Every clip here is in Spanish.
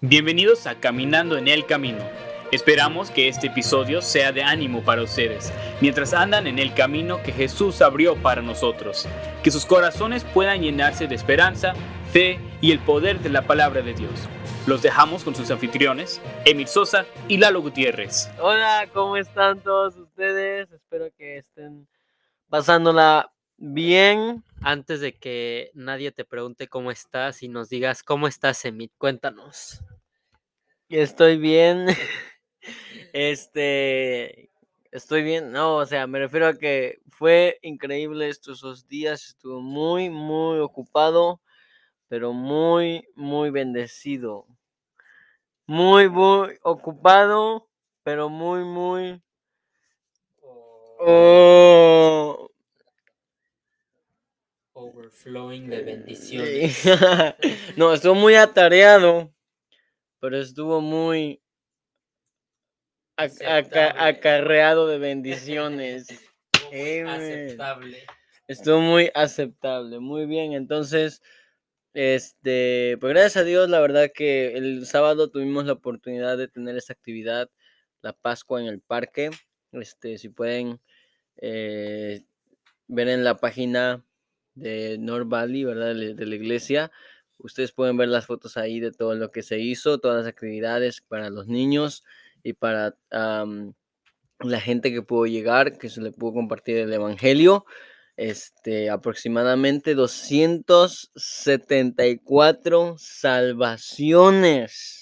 Bienvenidos a Caminando en el Camino. Esperamos que este episodio sea de ánimo para ustedes, mientras andan en el camino que Jesús abrió para nosotros. Que sus corazones puedan llenarse de esperanza, fe y el poder de la palabra de Dios. Los dejamos con sus anfitriones, Emil Sosa y Lalo Gutiérrez. Hola, ¿cómo están todos ustedes? Espero que estén pasándola bien. Antes de que nadie te pregunte cómo estás y nos digas cómo estás, Emit, cuéntanos. Estoy bien. Este, estoy bien. No, o sea, me refiero a que fue increíble estos dos días. Estuve muy, muy ocupado, pero muy, muy bendecido. Muy, muy ocupado, pero muy, muy. Oh, Overflowing de bendiciones. no, estuvo muy atareado, pero estuvo muy aca- acarreado de bendiciones. Estuvo muy aceptable. Estuvo muy aceptable, muy bien. Entonces, este, pues gracias a Dios, la verdad que el sábado tuvimos la oportunidad de tener esta actividad, la Pascua en el parque. Este, si pueden eh, ver en la página de North Valley, ¿verdad? De, la iglesia. Ustedes pueden ver las fotos ahí de todo lo que se hizo, todas las actividades para los niños y para la gente que pudo llegar, que se le pudo compartir el evangelio. Este, aproximadamente 274 salvaciones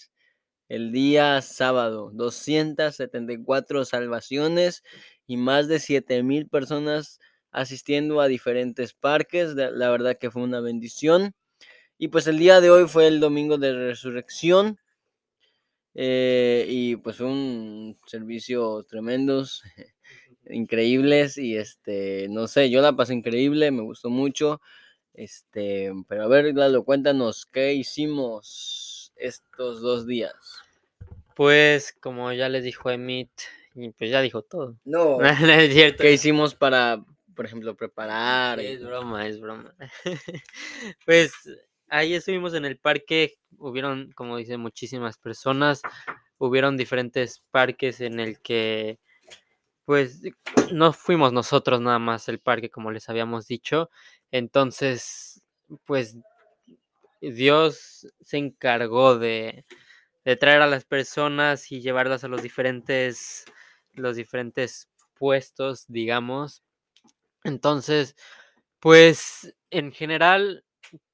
el día sábado. 274 salvaciones y más de 7000 personas asistiendo a diferentes parques. La verdad que fue una bendición. Y pues el día de hoy fue el domingo de resurrección. eh, y pues fue un servicio tremendos, increíbles. Y este, no sé, yo la pasé increíble, me gustó mucho. Este, pero a ver, Lalo, cuéntanos, ¿qué hicimos estos dos días? Pues, como ya les dijo Emit, pues ya dijo todo. No, No es cierto. ¿qué hicimos para, por ejemplo, preparar? Es broma, es broma. pues ahí estuvimos en el parque, hubieron, como dice, muchísimas personas, hubieron diferentes parques en el que, pues, no fuimos nosotros nada más el parque, como les habíamos dicho, entonces, pues, Dios se encargó de, de traer a las personas y llevarlas a los diferentes, los diferentes puestos, digamos. Entonces, pues en general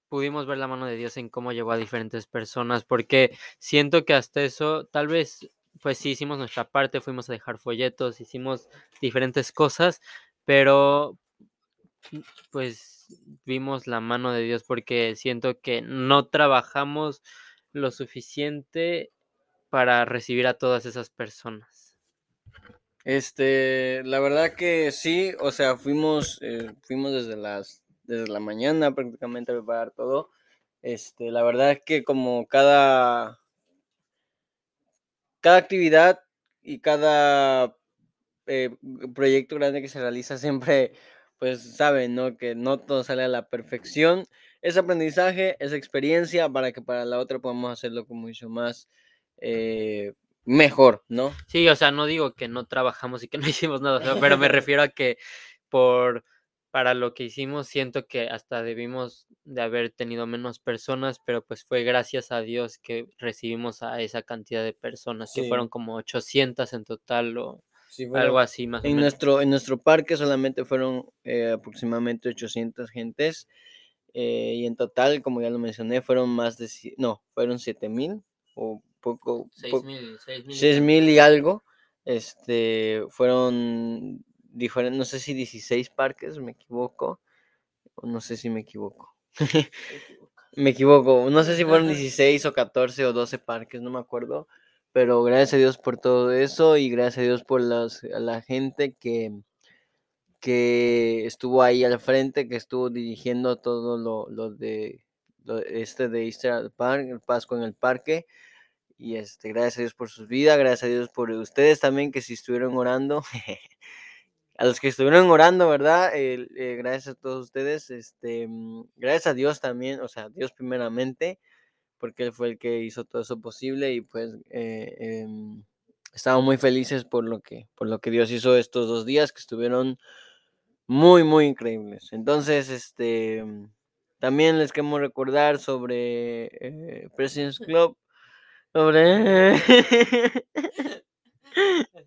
pudimos ver la mano de Dios en cómo llevó a diferentes personas, porque siento que hasta eso, tal vez, pues sí hicimos nuestra parte, fuimos a dejar folletos, hicimos diferentes cosas, pero mm, pues vimos la mano de Dios porque siento que no trabajamos lo suficiente para recibir a todas esas personas. Este, la verdad que sí, o sea, fuimos, eh, fuimos desde las, desde la mañana prácticamente a preparar todo. Este, la verdad que como cada, cada actividad y cada eh, proyecto grande que se realiza siempre, pues saben, ¿no? Que no todo sale a la perfección. Es aprendizaje, es experiencia para que para la otra podamos hacerlo con mucho más eh, mejor, ¿no? Sí, o sea, no digo que no trabajamos y que no hicimos nada, o sea, pero me refiero a que por para lo que hicimos siento que hasta debimos de haber tenido menos personas, pero pues fue gracias a Dios que recibimos a esa cantidad de personas, que fueron como 800 en total o Sí, algo así más o En menos. nuestro, en nuestro parque solamente fueron eh, aproximadamente 800 gentes eh, y en total, como ya lo mencioné, fueron más de, no, fueron 7000 o poco, Seis po- mil, seis mil y algo. Este, fueron diferentes, no sé si 16 parques, me equivoco, o no sé si me equivoco. Me equivoco, no sé si fueron 16 o 14 o 12 parques, no me acuerdo, pero gracias a Dios por todo eso y gracias a Dios por las, a la gente que, que estuvo ahí al frente, que estuvo dirigiendo todo lo, lo de lo- este de Easter Park, el Pascua en el parque. Y este, gracias a Dios por sus vidas, gracias a Dios por ustedes también que si estuvieron orando. a los que estuvieron orando, ¿verdad? Eh, gracias a todos ustedes. Este, mm, gracias a Dios también, o sea, Dios primeramente, porque él fue el que hizo todo eso posible y pues eh, em, estamos muy felices por lo que por lo que Dios hizo estos dos días que estuvieron muy muy increíbles. Entonces, este también les queremos recordar sobre eh, President's Club, sobre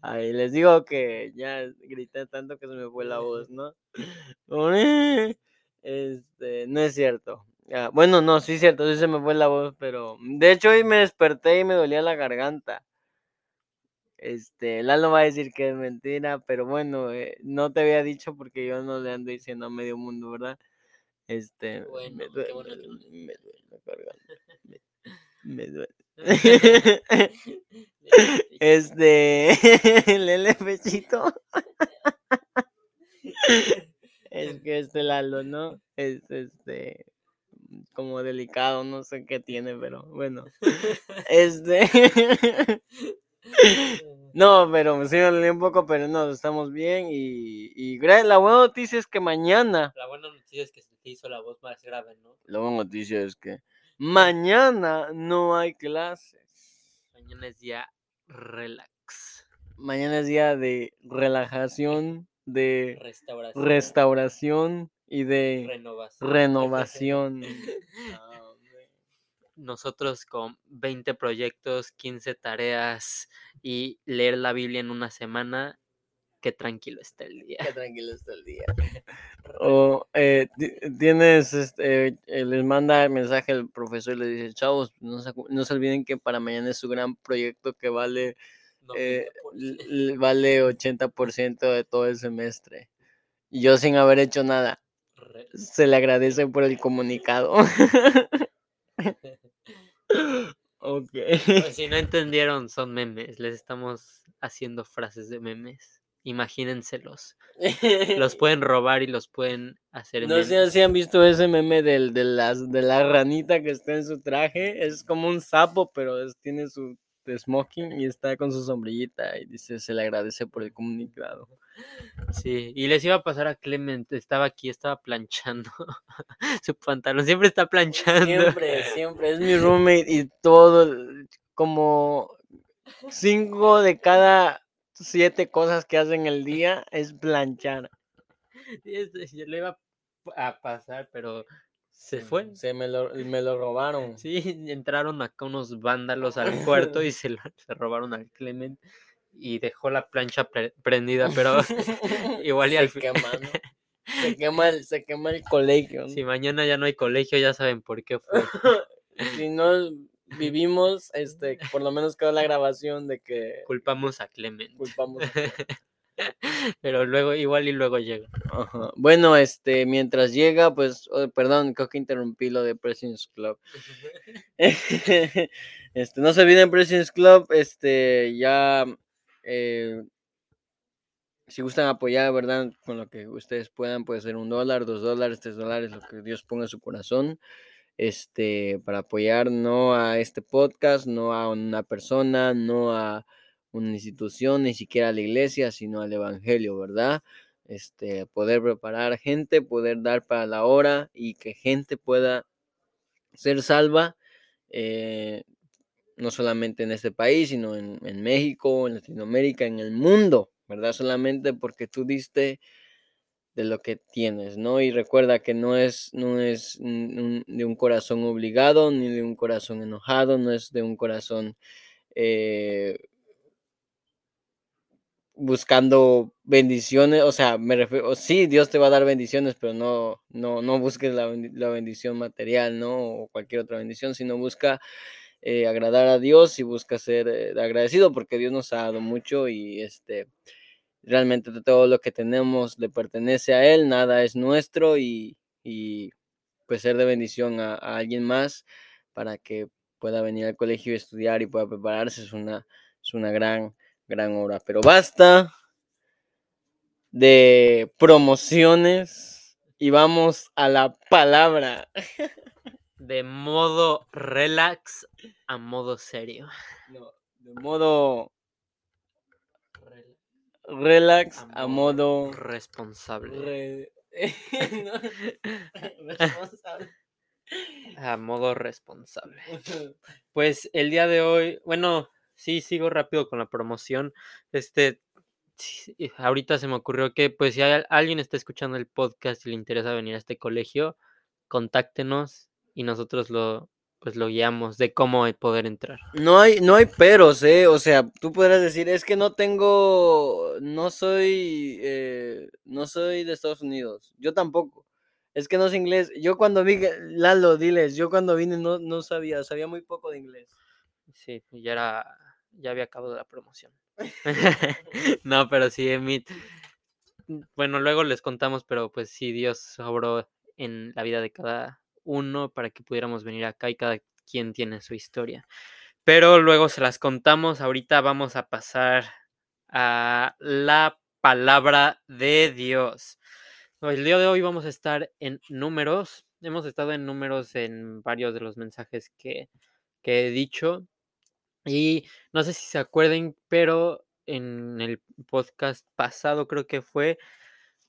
Ay, les digo que ya grité tanto que se me fue la voz, ¿no? Este, no es cierto. Ah, bueno, no, sí es cierto, sí se me fue la voz, pero de hecho hoy me desperté y me dolía la garganta. Este, Lalo va a decir que es mentira, pero bueno, eh, no te había dicho porque yo no le ando diciendo a medio mundo, ¿verdad? Este, Bueno, me qué duele, bueno que no. me duele la garganta, me, duele. Este, Lele Pechito. Es que este Lalo, ¿no? Es este como delicado, no sé qué tiene, pero bueno. Este No, pero sí me dolió un poco, pero no, estamos bien y, y la buena noticia es que mañana, La buena noticia es que se te hizo la voz más grave, ¿no? la buena noticia es que mañana no hay clases. Mañana es día relax. Mañana es día de relajación, de Restauración. restauración y de Renovación. renovación. Nosotros con 20 proyectos, 15 tareas y leer la Biblia en una semana, qué tranquilo está el día. Qué tranquilo está el día. O eh, ti- tienes, este, eh, les manda mensaje el profesor y le dice, chavos, no se, no se olviden que para mañana es su gran proyecto que vale, eh, 90%. l- l- vale 80% de todo el semestre. Y yo sin haber hecho nada, se le agradece por el comunicado. ok. Pues si no entendieron, son memes. Les estamos haciendo frases de memes. Imagínenselos. Los pueden robar y los pueden hacer No sé si han visto ese meme del, de, las, de la ranita que está en su traje. Es como un sapo, pero es- tiene su smoking y está con su sombrillita y dice se le agradece por el comunicado. Sí, y les iba a pasar a Clement. Estaba aquí, estaba planchando su pantalón. Siempre está planchando. Siempre, siempre. Es mi roommate y todo, como cinco de cada siete cosas que hace en el día es planchar. Este, Yo le iba a pasar, pero se fue. Se me lo, me lo robaron. Sí, entraron acá unos vándalos al cuarto y se, lo- se robaron al Clement y dejó la plancha pre- prendida, pero igual y al se quema, ¿no? Se quema el, se quema el colegio. ¿no? si mañana ya no hay colegio, ya saben por qué fue. si no vivimos, este, por lo menos quedó la grabación de que Culpamos a Clement. culpamos. a- Pero luego, igual y luego llega. Ajá. Bueno, este, mientras llega, pues, oh, perdón, creo que interrumpí lo de President's Club. este, no se olviden President's Club, este, ya, eh, si gustan apoyar, ¿verdad? Con lo que ustedes puedan, puede ser un dólar, dos dólares, tres dólares, lo que Dios ponga en su corazón, este, para apoyar no a este podcast, no a una persona, no a una institución, ni siquiera a la iglesia, sino al evangelio, ¿verdad? Este, poder preparar gente, poder dar para la hora y que gente pueda ser salva, eh, no solamente en este país, sino en, en México, en Latinoamérica, en el mundo, ¿verdad? Solamente porque tú diste de lo que tienes, ¿no? Y recuerda que no es, no es de un corazón obligado, ni de un corazón enojado, no es de un corazón eh, buscando bendiciones, o sea, me refiero, sí, Dios te va a dar bendiciones, pero no, no, no busques la, la bendición material, ¿no? O cualquier otra bendición, sino busca eh, agradar a Dios y busca ser eh, agradecido porque Dios nos ha dado mucho y este realmente todo lo que tenemos le pertenece a Él, nada es nuestro y, y, pues ser de bendición a, a alguien más para que pueda venir al colegio y estudiar y pueda prepararse es una, es una gran, gran obra. Pero basta de promociones y vamos a la palabra. De modo relax a modo serio. No, de modo relax a modo responsable. re- No, responsable. A modo responsable. Pues el día de hoy, bueno, sí, sigo rápido con la promoción. Este, ahorita se me ocurrió que, pues, si hay alguien está escuchando el podcast y le interesa venir a este colegio, contáctenos y nosotros lo, pues, lo guiamos de cómo poder entrar. No hay, no hay peros, ¿eh? O sea, tú podrás decir, es que no tengo, no soy, eh, no soy de Estados Unidos. Yo tampoco. Es que no sé inglés. Yo cuando vi, Lalo, diles, yo cuando vine no, no sabía, sabía muy poco de inglés. Sí, ya era, ya había acabado la promoción. no, pero sí, Emit. Bueno, luego les contamos, pero pues sí, Dios obró en la vida de cada uno para que pudiéramos venir acá y cada quien tiene su historia. Pero luego se las contamos. Ahorita vamos a pasar a la palabra de Dios. El día de hoy vamos a estar en números. Hemos estado en números en varios de los mensajes que, que he dicho. Y no sé si se acuerden, pero en el podcast pasado creo que fue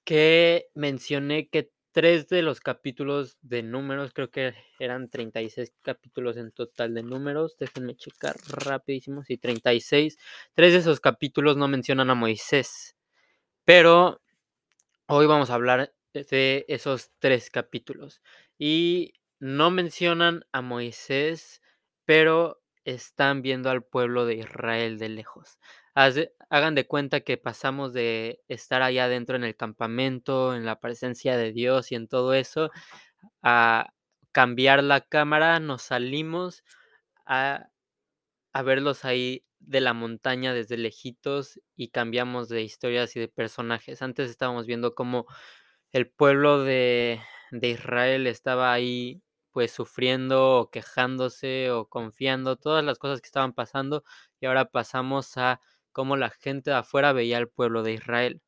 que mencioné que tres de los capítulos de números, creo que eran 36 capítulos en total de números, déjenme checar rapidísimo, sí, 36, tres de esos capítulos no mencionan a Moisés, pero hoy vamos a hablar de esos tres capítulos y no mencionan a Moisés, pero están viendo al pueblo de Israel de lejos. Hagan de cuenta que pasamos de estar allá adentro en el campamento, en la presencia de Dios y en todo eso, a cambiar la cámara, nos salimos a, a verlos ahí de la montaña desde lejitos y cambiamos de historias y de personajes. Antes estábamos viendo cómo el pueblo de, de Israel estaba ahí pues sufriendo o quejándose o confiando, todas las cosas que estaban pasando y ahora pasamos a cómo la gente de afuera veía al pueblo de Israel.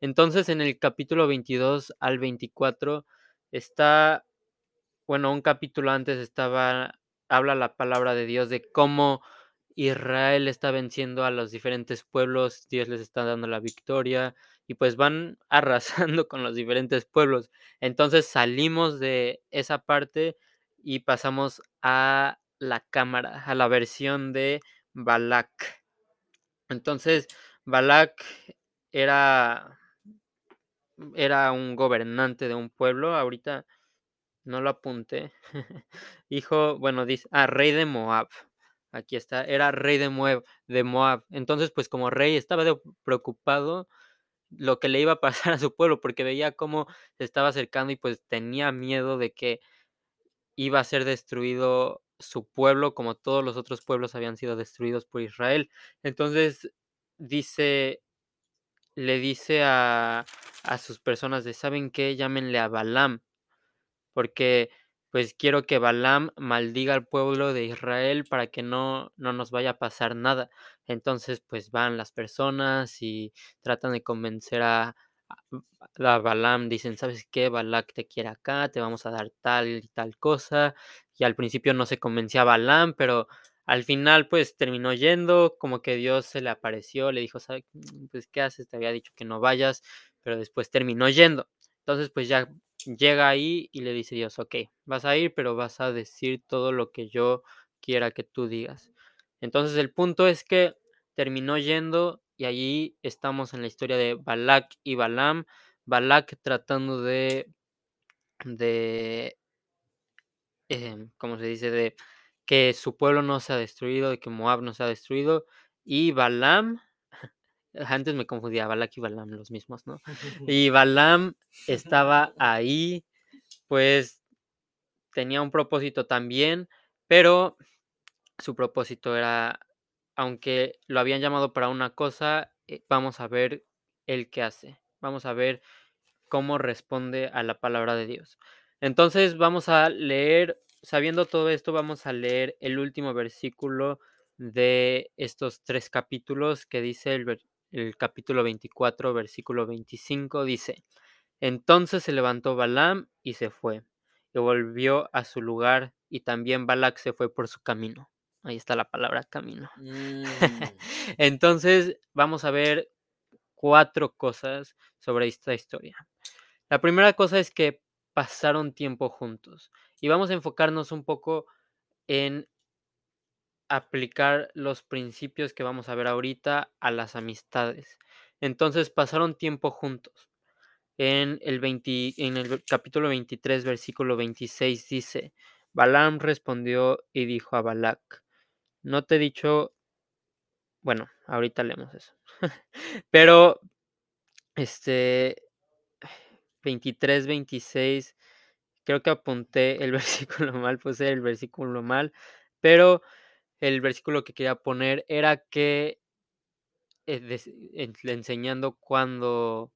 Entonces en el capítulo 22 al 24 está, bueno, un capítulo antes estaba, habla la palabra de Dios de cómo Israel está venciendo a los diferentes pueblos, Dios les está dando la victoria y pues van arrasando con los diferentes pueblos. Entonces salimos de esa parte y pasamos a la cámara, a la versión de Balak. Entonces, Balak era, era un gobernante de un pueblo. Ahorita no lo apunté. Hijo, bueno, dice, ah, rey de Moab. Aquí está, era rey de Moab, de Moab. Entonces, pues como rey estaba preocupado lo que le iba a pasar a su pueblo, porque veía cómo se estaba acercando y pues tenía miedo de que iba a ser destruido su pueblo, como todos los otros pueblos habían sido destruidos por Israel. Entonces dice, le dice a, a sus personas de, ¿saben qué? Llámenle a Balaam, porque pues quiero que Balaam maldiga al pueblo de Israel para que no, no nos vaya a pasar nada. Entonces, pues van las personas y tratan de convencer a, a Balaam, dicen, ¿sabes qué? Balak te quiere acá, te vamos a dar tal y tal cosa. Y al principio no se convencía a Balaam, pero al final pues terminó yendo, como que Dios se le apareció, le dijo, ¿sabes? Pues, ¿qué haces? Te había dicho que no vayas, pero después terminó yendo. Entonces, pues ya llega ahí y le dice Dios, ok, vas a ir, pero vas a decir todo lo que yo quiera que tú digas. Entonces el punto es que terminó yendo y allí estamos en la historia de Balak y Balaam. Balak tratando de, de, em, ¿cómo se dice? De que su pueblo no sea destruido, de que Moab no sea destruido. Y Balaam, antes me confundía, Balak y Balaam, los mismos, ¿no? Y Balaam estaba ahí, pues tenía un propósito también, pero su propósito era, aunque lo habían llamado para una cosa, eh, vamos a ver el que hace, vamos a ver cómo responde a la palabra de Dios. Entonces vamos a leer, sabiendo todo esto, vamos a leer el último versículo de estos tres capítulos que dice el, capítulo 24, versículo 25, dice, entonces se levantó Balaam y se fue, y volvió a su lugar, y también Balac se fue por su camino. Ahí está la palabra camino. Mm, Entonces vamos a ver cuatro cosas sobre esta historia. La primera cosa es que pasaron tiempo juntos. Y vamos a enfocarnos un poco en aplicar los principios que vamos a ver ahorita a las amistades. Entonces pasaron tiempo juntos. En el, 20 en el capítulo 23, versículo 26 dice, Balaam respondió y dijo a Balac, no te he dicho, bueno, ahorita leemos eso, pero este 23, 26, creo que apunté el versículo mal, puse el versículo mal, pero el versículo que quería poner era que eh, enseñando cuando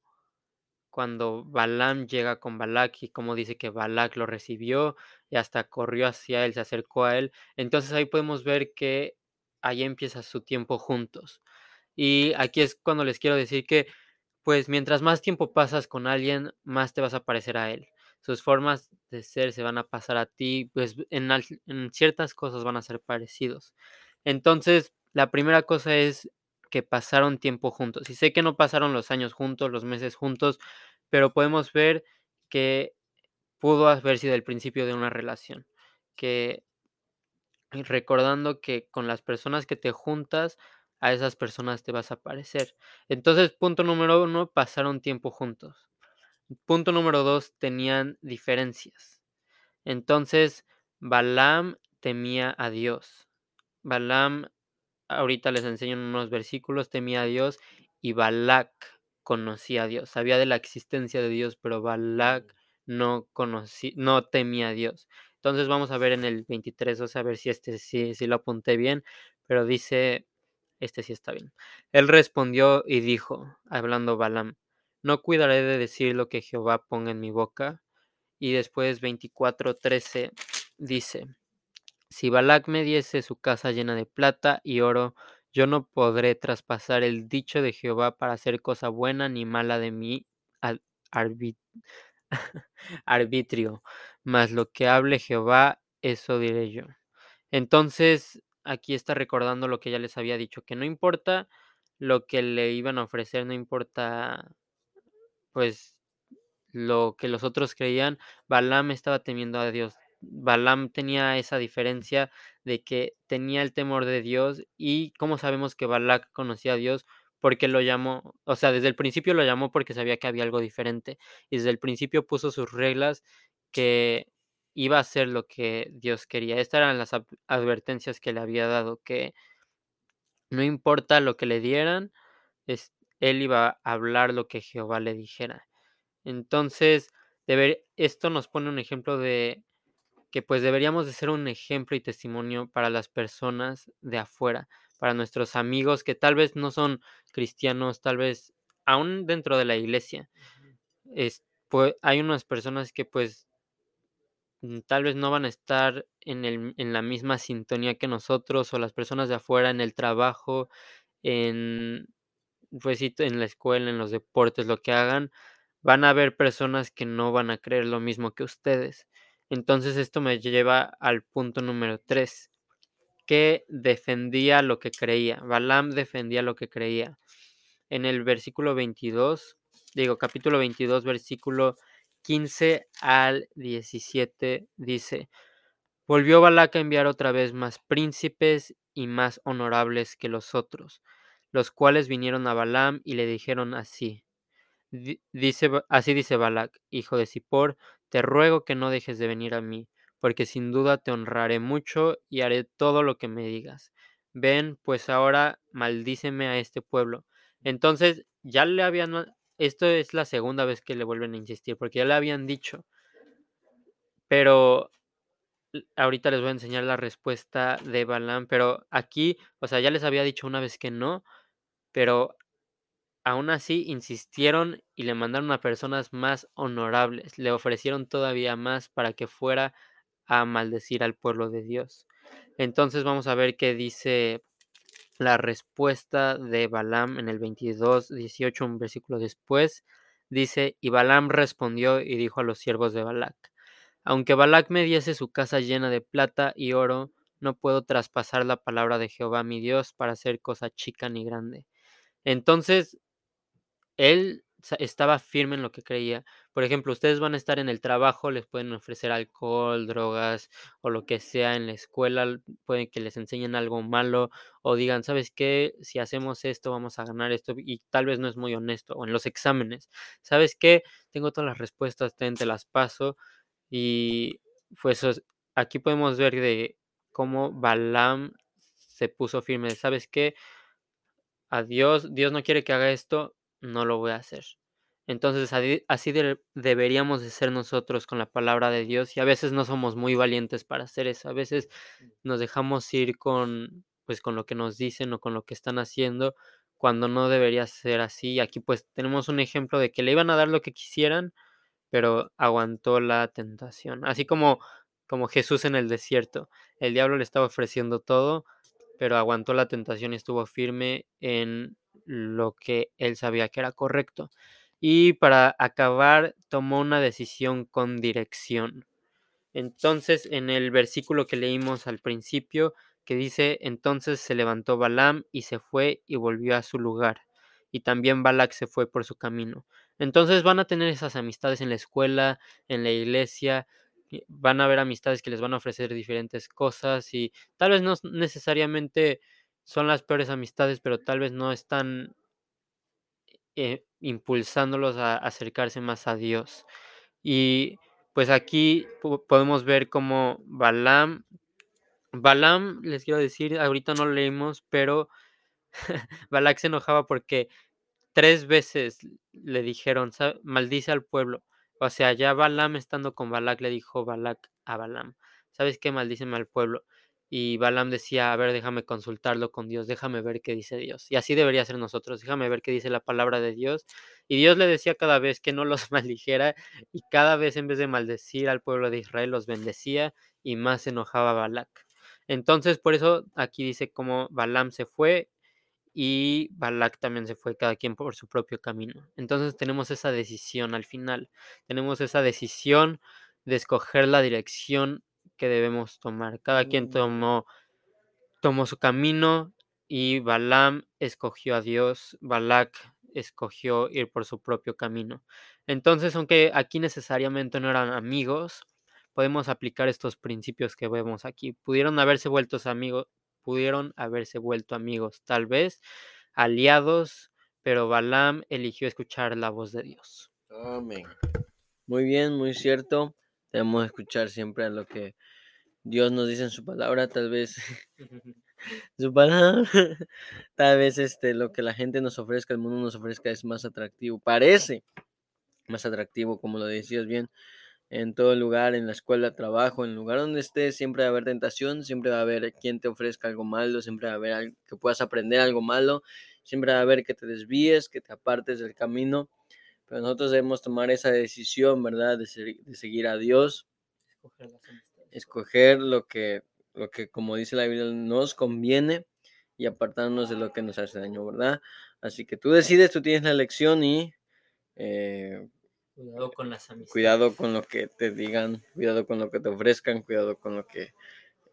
cuando Balaam llega con Balak y como dice que Balak lo recibió y hasta corrió hacia él, se acercó a él. Entonces ahí podemos ver que ahí empieza su tiempo juntos. Y aquí es cuando les quiero decir que, pues mientras más tiempo pasas con alguien, más te vas a parecer a él. Sus formas de ser se van a pasar a ti, pues en, en ciertas cosas van a ser parecidos. Entonces, la primera cosa es que pasaron tiempo juntos. Y sé que no pasaron los años juntos, los meses juntos, pero podemos ver que pudo haber sido el principio de una relación. Que recordando que con las personas que te juntas, a esas personas te vas a parecer. Entonces, punto número uno, pasaron tiempo juntos. Punto número dos, tenían diferencias. Entonces, Balaam temía a Dios. Balaam ahorita les enseño unos versículos, temía a Dios y Balak conocía a Dios, sabía de la existencia de Dios, pero Balak no conocía, no temía a Dios. Entonces vamos a ver en el 23, o sea, a ver si este sí, lo apunté bien, pero dice, este sí está bien. Él respondió y dijo, hablando Balaam, no cuidaré de decir lo que Jehová ponga en mi boca. Y después 24:13 dice, si Balac me diese su casa llena de plata y oro, yo no podré traspasar el dicho de Jehová para hacer cosa buena ni mala de mi arbitrio, mas lo que hable Jehová, eso diré yo. Entonces, aquí está recordando lo que ya les había dicho, que no importa lo que le iban a ofrecer, no importa, pues, lo que los otros creían, Balaam estaba temiendo a Dios, Balaam tenía esa diferencia de que tenía el temor de Dios y cómo sabemos que Balak conocía a Dios porque lo llamó, o sea, desde el principio lo llamó porque sabía que había algo diferente y desde el principio puso sus reglas que iba a hacer lo que Dios quería. Estas eran las advertencias que le había dado, que no importa lo que le dieran, él iba a hablar lo que Jehová le dijera. Entonces, esto nos pone un ejemplo de que pues deberíamos de ser un ejemplo y testimonio para las personas de afuera, para nuestros amigos que tal vez no son cristianos, tal vez aún dentro de la iglesia. Es, pues, hay unas personas que pues tal vez no van a estar en, el, en la misma sintonía que nosotros o las personas de afuera en el trabajo, en, pues, en la escuela, en los deportes, lo que hagan, van a haber personas que no van a creer lo mismo que ustedes. Entonces esto me lleva al punto número 3, que defendía lo que creía. Balaam defendía lo que creía. En el versículo 22, digo capítulo 22, versículo 15 al 17 dice, volvió Balac a enviar otra vez más príncipes y más honorables que los otros, los cuales vinieron a Balaam y le dijeron así, dice, así dice Balac, hijo de Zippor, te ruego que no dejes de venir a mí, porque sin duda te honraré mucho y haré todo lo que me digas. Ven, pues ahora maldíceme a este pueblo. Entonces, ya le habían, esto es la segunda vez que le vuelven a insistir, porque ya le habían dicho, pero ahorita les voy a enseñar la respuesta de Balaam, pero aquí, o sea, ya les había dicho una vez que no, pero Aún así, insistieron y le mandaron a personas más honorables, le ofrecieron todavía más para que fuera a maldecir al pueblo de Dios. Entonces vamos a ver qué dice la respuesta de Balaam en el 22, 18, un versículo después. Dice, y Balaam respondió y dijo a los siervos de Balac, aunque Balac me diese su casa llena de plata y oro, no puedo traspasar la palabra de Jehová mi Dios para hacer cosa chica ni grande. Entonces él estaba firme en lo que creía. Por ejemplo, ustedes van a estar en el trabajo, les pueden ofrecer alcohol, drogas o lo que sea en la escuela, pueden que les enseñen algo malo o digan, ¿sabes qué? Si hacemos esto, vamos a ganar esto y tal vez no es muy honesto. O en los exámenes, ¿sabes qué? Tengo todas las respuestas, te las paso y pues aquí podemos ver de cómo Balaam se puso firme. ¿Sabes qué? a Dios, Dios no quiere que haga esto, no lo voy a hacer. Entonces, así de- deberíamos de ser nosotros con la palabra de Dios y a veces no somos muy valientes para hacer eso. A veces nos dejamos ir con pues con lo que nos dicen o con lo que están haciendo cuando no debería ser así. Aquí pues tenemos un ejemplo de que le iban a dar lo que quisieran, pero aguantó la tentación. Así como como Jesús en el desierto. El diablo le estaba ofreciendo todo, pero aguantó la tentación y estuvo firme en lo que él sabía que era correcto. Y para acabar, tomó una decisión con dirección. Entonces, en el versículo que leímos al principio, que dice, entonces se levantó Balaam y se fue y volvió a su lugar. Y también Balac se fue por su camino. Entonces van a tener esas amistades en la escuela, en la iglesia, van a haber amistades que les van a ofrecer diferentes cosas y tal vez no necesariamente son las peores amistades, pero tal vez no están eh, impulsándolos a acercarse más a Dios. Y pues aquí po- podemos ver cómo Balaam, Balaam, les quiero decir, ahorita no leímos, pero Balak se enojaba porque tres veces le dijeron, "Sa- maldice al pueblo. O sea, ya Balaam estando con Balak le dijo Balak a Balaam, ¿sabes qué? Maldíceme al pueblo. Y Balaam decía, a ver, déjame consultarlo con Dios, déjame ver qué dice Dios. Y así debería ser nosotros, déjame ver qué dice la palabra de Dios. Y Dios le decía cada vez que no los maldijera y cada vez en vez de maldecir al pueblo de Israel los bendecía y más se enojaba Balak. Entonces, por eso aquí dice cómo Balaam se fue y Balak también se fue, cada quien por su propio camino. Entonces tenemos esa decisión al final, tenemos esa decisión de escoger la dirección que debemos tomar. Cada quien tomó, tomó su camino y Balaam escogió a Dios, Balak escogió ir por su propio camino. Entonces, aunque aquí necesariamente no eran amigos, podemos aplicar estos principios que vemos aquí. Pudieron haberse vuelto amigos, pudieron haberse vuelto amigos, tal vez aliados, pero Balaam eligió escuchar la voz de Dios. Amén. Muy bien, muy cierto. Debemos escuchar siempre a lo que Dios nos dice en su palabra, tal vez su palabra, tal vez este lo que la gente nos ofrezca, el mundo nos ofrezca es más atractivo, parece más atractivo, como lo decías bien, en todo lugar, en la escuela, trabajo, en el lugar donde estés, siempre va a haber tentación, siempre va a haber quien te ofrezca algo malo, siempre va a haber que puedas aprender algo malo, siempre va a haber que te desvíes, que te apartes del camino, pero nosotros debemos tomar esa decisión, ¿verdad? De, ser- de seguir a Dios, escoger lo que, lo que, como dice la Biblia, nos conviene y apartarnos de lo que nos hace daño, ¿verdad? Así que tú decides, tú tienes la elección y eh, Cuidado con las amistades. cuidado con lo que te digan, cuidado con lo que te ofrezcan, cuidado con lo que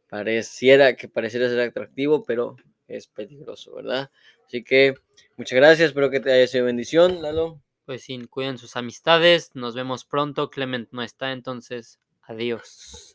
pareciera que pareciera ser atractivo, pero es peligroso, ¿verdad? Así que muchas gracias, espero que te haya sido bendición, Lalo. Pues sí, cuiden sus amistades. Nos vemos pronto. Clement no está, entonces adiós.